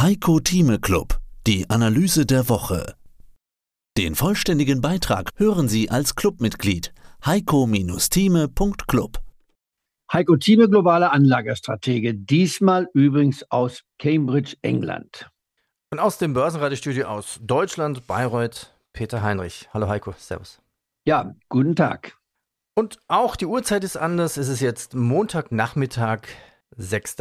Heiko Thieme Club, die Analyse der Woche. Den vollständigen Beitrag hören Sie als Clubmitglied heiko-thieme.club. Heiko Thieme, globale Anlagerstratege, diesmal übrigens aus Cambridge, England. Und aus dem Börsenradiostudio aus Deutschland, Bayreuth, Peter Heinrich. Hallo Heiko, Servus. Ja, guten Tag. Und auch die Uhrzeit ist anders. Es ist jetzt Montagnachmittag, 6.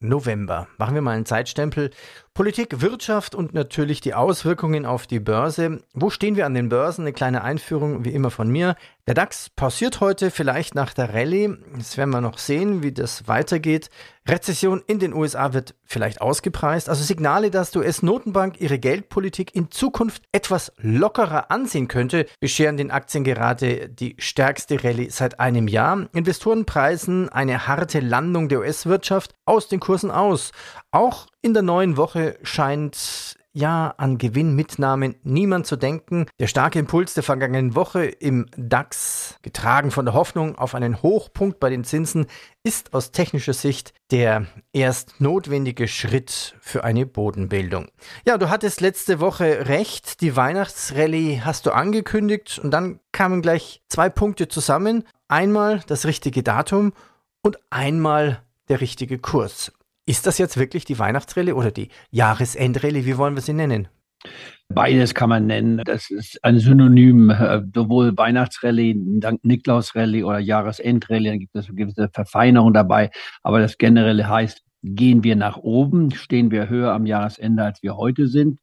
November. Machen wir mal einen Zeitstempel. Politik, Wirtschaft und natürlich die Auswirkungen auf die Börse. Wo stehen wir an den Börsen? Eine kleine Einführung wie immer von mir. Der DAX pausiert heute vielleicht nach der Rallye. Jetzt werden wir noch sehen, wie das weitergeht. Rezession in den USA wird vielleicht ausgepreist. Also Signale, dass die US-Notenbank ihre Geldpolitik in Zukunft etwas lockerer ansehen könnte, bescheren den Aktien gerade die stärkste Rallye seit einem Jahr. Investoren preisen eine harte Landung der US-Wirtschaft aus den Kursen aus. Auch in der neuen Woche scheint ja an Gewinnmitnahmen niemand zu denken. Der starke Impuls der vergangenen Woche im DAX, getragen von der Hoffnung auf einen Hochpunkt bei den Zinsen, ist aus technischer Sicht der erst notwendige Schritt für eine Bodenbildung. Ja, du hattest letzte Woche recht, die Weihnachtsrallye hast du angekündigt und dann kamen gleich zwei Punkte zusammen. Einmal das richtige Datum und einmal der richtige Kurs. Ist das jetzt wirklich die Weihnachtsrallye oder die Jahresendrallye? Wie wollen wir sie nennen? Beides kann man nennen. Das ist ein Synonym, äh, sowohl Weihnachtsrallye, Niklausrallye oder Jahresendrallye. Da gibt es gewisse Verfeinerung dabei. Aber das generelle heißt, gehen wir nach oben, stehen wir höher am Jahresende, als wir heute sind.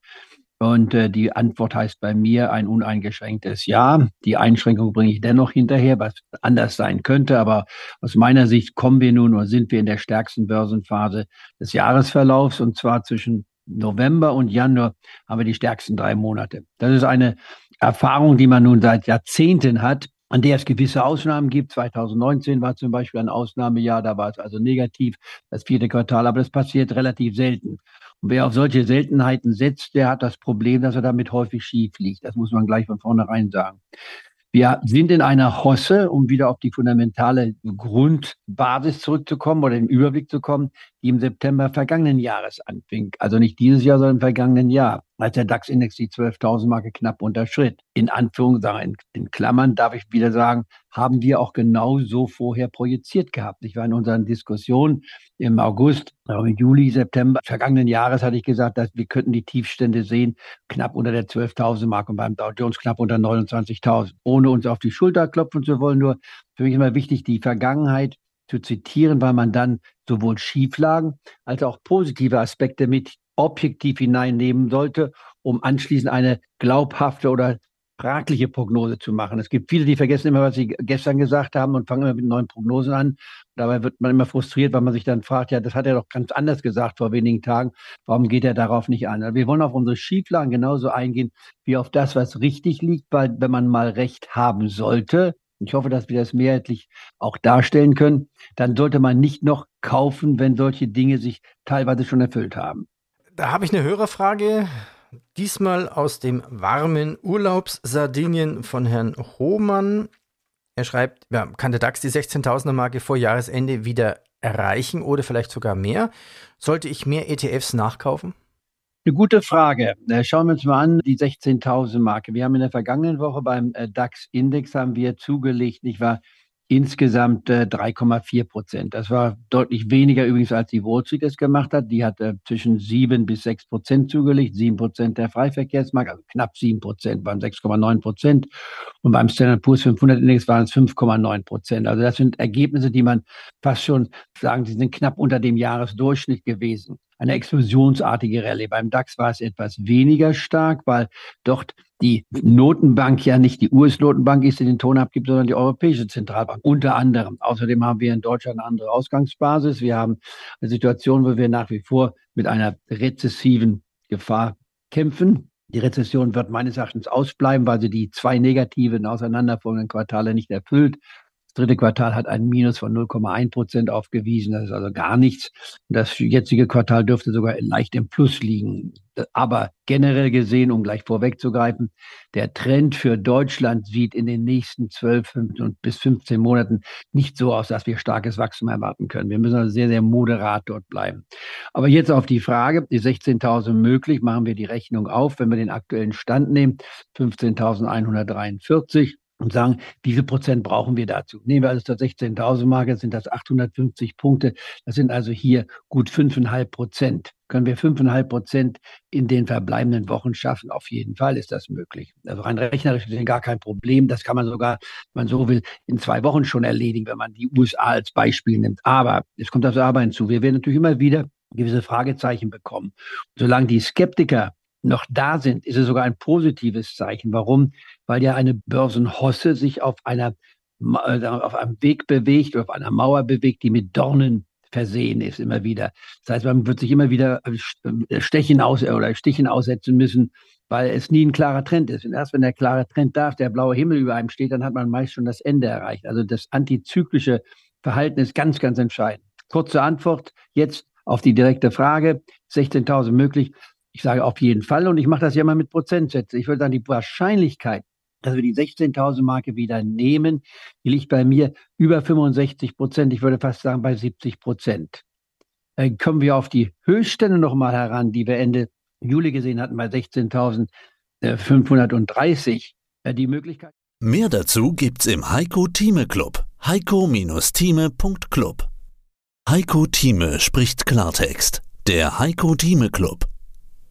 Und äh, die Antwort heißt bei mir ein uneingeschränktes Ja. Die Einschränkung bringe ich dennoch hinterher, was anders sein könnte. Aber aus meiner Sicht kommen wir nun oder sind wir in der stärksten Börsenphase des Jahresverlaufs. Und zwar zwischen November und Januar haben wir die stärksten drei Monate. Das ist eine Erfahrung, die man nun seit Jahrzehnten hat an der es gewisse Ausnahmen gibt. 2019 war zum Beispiel ein Ausnahmejahr, da war es also negativ, das vierte Quartal, aber das passiert relativ selten. Und wer auf solche Seltenheiten setzt, der hat das Problem, dass er damit häufig schief liegt. Das muss man gleich von vornherein sagen. Wir sind in einer Hosse, um wieder auf die fundamentale Grundbasis zurückzukommen oder den Überblick zu kommen, die im September vergangenen Jahres anfing. Also nicht dieses Jahr, sondern im vergangenen Jahr, als der DAX-Index die 12.000 Marke knapp unterschritt. In Anführungszeichen, in Klammern darf ich wieder sagen, haben wir auch genau so vorher projiziert gehabt. Ich war in unseren Diskussionen im August, im Juli, September vergangenen Jahres hatte ich gesagt, dass wir könnten die Tiefstände sehen, knapp unter der 12.000 Marke und beim Dow Jones knapp unter 29.000. Ohne uns auf die Schulter klopfen zu wollen, nur für mich immer wichtig, die Vergangenheit zu zitieren, weil man dann sowohl Schieflagen als auch positive Aspekte mit objektiv hineinnehmen sollte, um anschließend eine glaubhafte oder fragliche Prognose zu machen. Es gibt viele, die vergessen immer, was sie gestern gesagt haben und fangen immer mit neuen Prognosen an. Dabei wird man immer frustriert, weil man sich dann fragt, ja, das hat er doch ganz anders gesagt vor wenigen Tagen. Warum geht er darauf nicht an? Also wir wollen auf unsere Schieflagen genauso eingehen wie auf das, was richtig liegt, weil wenn man mal recht haben sollte, ich hoffe, dass wir das mehrheitlich auch darstellen können, dann sollte man nicht noch kaufen, wenn solche Dinge sich teilweise schon erfüllt haben. Da habe ich eine Hörerfrage, diesmal aus dem warmen Urlaubs-Sardinien von Herrn Hohmann. Er schreibt, ja, kann der DAX die 16.000er Marke vor Jahresende wieder erreichen oder vielleicht sogar mehr? Sollte ich mehr ETFs nachkaufen? Eine gute Frage. Äh, schauen wir uns mal an, die 16.000 Marke. Wir haben in der vergangenen Woche beim äh, DAX-Index haben wir zugelegt, nicht wahr? insgesamt äh, 3,4 Prozent. Das war deutlich weniger übrigens, als die Wall Street es gemacht hat. Die hat äh, zwischen 7 bis 6 Prozent zugelegt. 7 Prozent der Freiverkehrsmarkt, also knapp 7 Prozent, waren 6,9 Prozent. Und beim Standard Poor's 500 Index waren es 5,9 Prozent. Also das sind Ergebnisse, die man fast schon sagen, sie sind knapp unter dem Jahresdurchschnitt gewesen eine explosionsartige Rallye. Beim DAX war es etwas weniger stark, weil dort die Notenbank ja nicht die US-Notenbank ist, die den Ton abgibt, sondern die Europäische Zentralbank. Unter anderem. Außerdem haben wir in Deutschland eine andere Ausgangsbasis. Wir haben eine Situation, wo wir nach wie vor mit einer rezessiven Gefahr kämpfen. Die Rezession wird meines Erachtens ausbleiben, weil sie die zwei negativen auseinanderfolgenden Quartale nicht erfüllt. Dritte Quartal hat ein Minus von 0,1 Prozent aufgewiesen. Das ist also gar nichts. Das jetzige Quartal dürfte sogar leicht im Plus liegen. Aber generell gesehen, um gleich vorwegzugreifen, der Trend für Deutschland sieht in den nächsten 12 bis 15 Monaten nicht so aus, dass wir starkes Wachstum erwarten können. Wir müssen also sehr, sehr moderat dort bleiben. Aber jetzt auf die Frage, die 16.000 möglich, machen wir die Rechnung auf, wenn wir den aktuellen Stand nehmen, 15.143 und sagen, wie viel Prozent brauchen wir dazu? Nehmen wir also zur 16.000 Marke, sind das 850 Punkte. Das sind also hier gut 5,5 Prozent. Können wir 5,5 Prozent in den verbleibenden Wochen schaffen? Auf jeden Fall ist das möglich. Also rein rechnerisch ist gar kein Problem. Das kann man sogar, wenn man so will, in zwei Wochen schon erledigen, wenn man die USA als Beispiel nimmt. Aber es kommt das Aber hinzu. Wir werden natürlich immer wieder gewisse Fragezeichen bekommen. Solange die Skeptiker noch da sind, ist es sogar ein positives Zeichen. Warum? Weil ja eine Börsenhosse sich auf einer äh, auf einem Weg bewegt oder auf einer Mauer bewegt, die mit Dornen versehen ist immer wieder. Das heißt, man wird sich immer wieder äh, Stechen aus oder Stichen aussetzen müssen, weil es nie ein klarer Trend ist. Und erst wenn der klare Trend da ist, der blaue Himmel über einem steht, dann hat man meist schon das Ende erreicht. Also das antizyklische Verhalten ist ganz, ganz entscheidend. Kurze Antwort jetzt auf die direkte Frage. 16.000 möglich. Ich sage auf jeden Fall und ich mache das ja mal mit Prozentsätzen. Ich würde sagen, die Wahrscheinlichkeit, dass wir die 16.000 Marke wieder nehmen, die liegt bei mir über 65 Prozent. Ich würde fast sagen bei 70 Prozent. Äh, kommen wir auf die Höchststände nochmal heran, die wir Ende Juli gesehen hatten bei 16.530. Äh, die Möglichkeit. Mehr dazu gibt's im Heiko Thieme Club. Heiko-Thieme.club. Heiko Thieme spricht Klartext. Der Heiko Thieme Club.